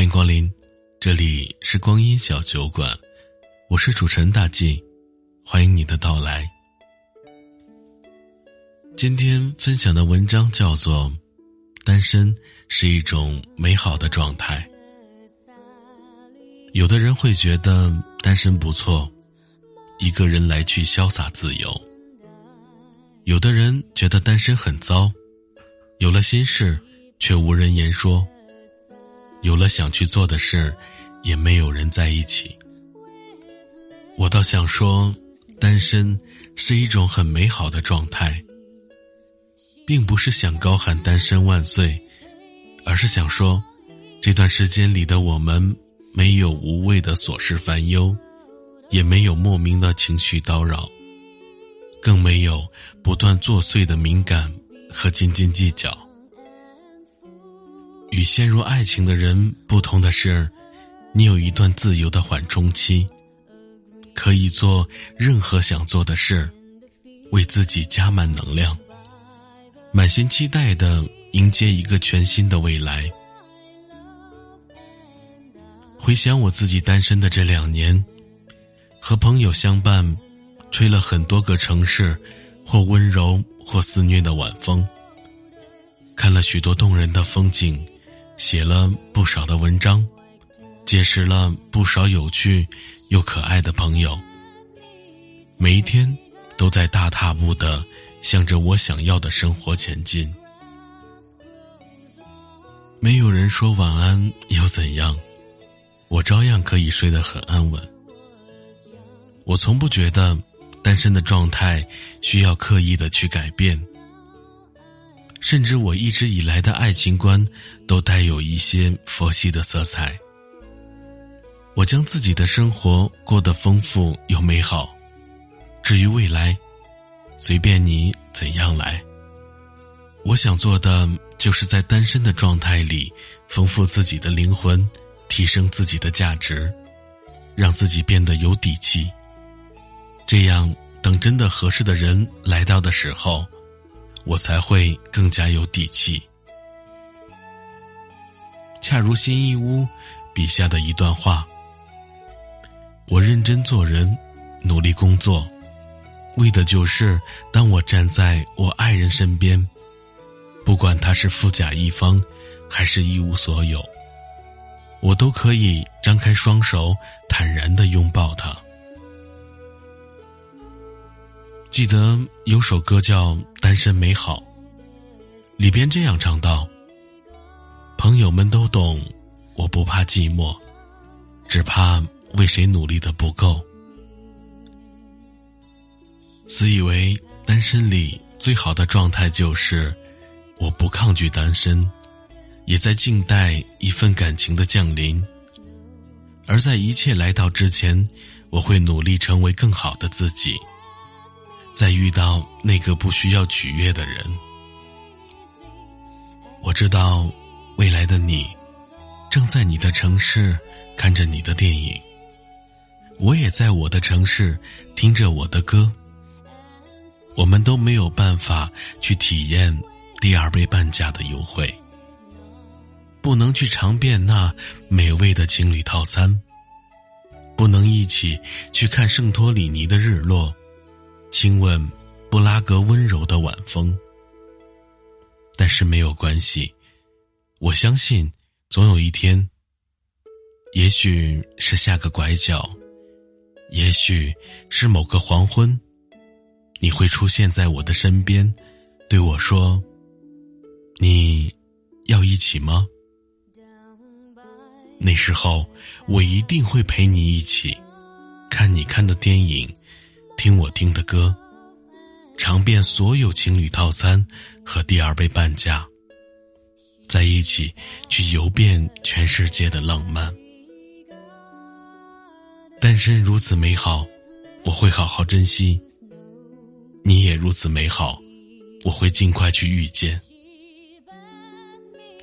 欢迎光临，这里是光阴小酒馆，我是主持人大 G，欢迎你的到来。今天分享的文章叫做《单身是一种美好的状态》。有的人会觉得单身不错，一个人来去潇洒自由；有的人觉得单身很糟，有了心事却无人言说。有了想去做的事，也没有人在一起。我倒想说，单身是一种很美好的状态，并不是想高喊“单身万岁”，而是想说，这段时间里的我们，没有无谓的琐事烦忧，也没有莫名的情绪叨扰，更没有不断作祟的敏感和斤斤计较。与陷入爱情的人不同的是，你有一段自由的缓冲期，可以做任何想做的事，为自己加满能量，满心期待的迎接一个全新的未来。回想我自己单身的这两年，和朋友相伴，吹了很多个城市，或温柔或肆虐的晚风，看了许多动人的风景。写了不少的文章，结识了不少有趣又可爱的朋友。每一天都在大踏步的向着我想要的生活前进。没有人说晚安又怎样，我照样可以睡得很安稳。我从不觉得单身的状态需要刻意的去改变。甚至我一直以来的爱情观，都带有一些佛系的色彩。我将自己的生活过得丰富又美好，至于未来，随便你怎样来。我想做的，就是在单身的状态里，丰富自己的灵魂，提升自己的价值，让自己变得有底气。这样，等真的合适的人来到的时候。我才会更加有底气。恰如新一屋笔下的一段话：我认真做人，努力工作，为的就是当我站在我爱人身边，不管他是富甲一方，还是一无所有，我都可以张开双手，坦然的拥抱他。记得有首歌叫《单身美好》，里边这样唱道：“朋友们都懂，我不怕寂寞，只怕为谁努力的不够。”自以为单身里最好的状态就是我不抗拒单身，也在静待一份感情的降临。而在一切来到之前，我会努力成为更好的自己。再遇到那个不需要取悦的人，我知道未来的你正在你的城市看着你的电影，我也在我的城市听着我的歌。我们都没有办法去体验第二杯半价的优惠，不能去尝遍那美味的情侣套餐，不能一起去看圣托里尼的日落。亲吻布拉格温柔的晚风，但是没有关系，我相信总有一天，也许是下个拐角，也许是某个黄昏，你会出现在我的身边，对我说：“你要一起吗？”那时候，我一定会陪你一起看你看的电影。听我听的歌，尝遍所有情侣套餐和第二杯半价，在一起去游遍全世界的浪漫。单身如此美好，我会好好珍惜。你也如此美好，我会尽快去遇见。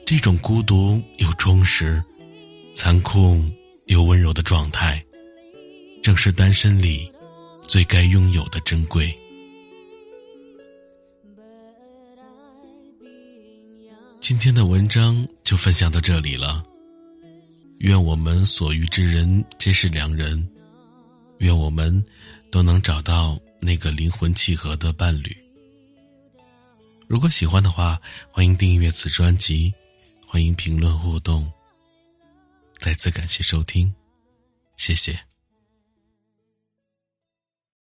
这种孤独又充实、残酷又温柔的状态，正是单身里。最该拥有的珍贵。今天的文章就分享到这里了。愿我们所遇之人皆是良人，愿我们都能找到那个灵魂契合的伴侣。如果喜欢的话，欢迎订阅此专辑，欢迎评论互动。再次感谢收听，谢谢。